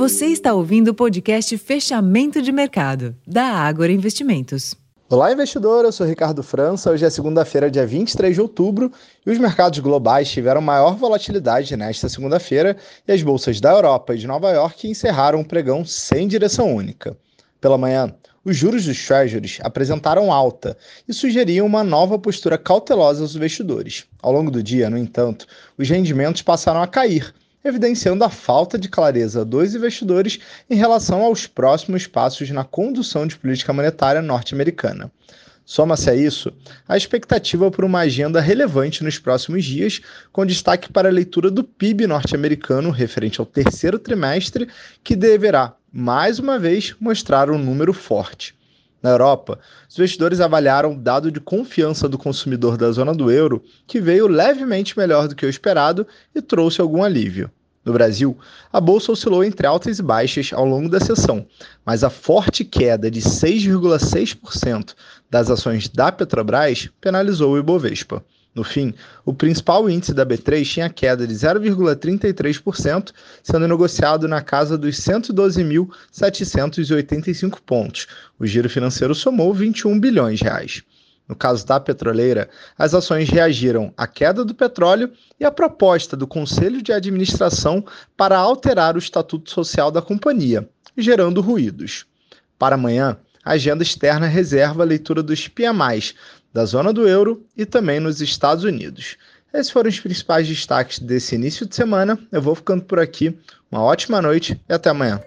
Você está ouvindo o podcast Fechamento de Mercado, da Ágora Investimentos. Olá, investidor. Eu sou Ricardo França. Hoje é segunda-feira, dia 23 de outubro, e os mercados globais tiveram maior volatilidade nesta segunda-feira e as bolsas da Europa e de Nova York encerraram o pregão sem direção única. Pela manhã, os juros dos Treasuries apresentaram alta e sugeriam uma nova postura cautelosa aos investidores. Ao longo do dia, no entanto, os rendimentos passaram a cair, evidenciando a falta de clareza dos investidores em relação aos próximos passos na condução de política monetária norte-americana. Soma-se a isso a expectativa por uma agenda relevante nos próximos dias, com destaque para a leitura do PIB norte-americano referente ao terceiro trimestre, que deverá mais uma vez mostrar um número forte. Na Europa, os investidores avaliaram o dado de confiança do consumidor da zona do euro, que veio levemente melhor do que o esperado e trouxe algum alívio. No Brasil, a bolsa oscilou entre altas e baixas ao longo da sessão, mas a forte queda de 6,6% das ações da Petrobras penalizou o Ibovespa. No fim, o principal índice da B3 tinha queda de 0,33%, sendo negociado na casa dos 112.785 pontos. O giro financeiro somou 21 bilhões de reais. No caso da petroleira, as ações reagiram à queda do petróleo e à proposta do Conselho de Administração para alterar o estatuto social da companhia, gerando ruídos. Para amanhã, a agenda externa reserva a leitura dos PMIs da zona do euro e também nos Estados Unidos. Esses foram os principais destaques desse início de semana. Eu vou ficando por aqui. Uma ótima noite e até amanhã.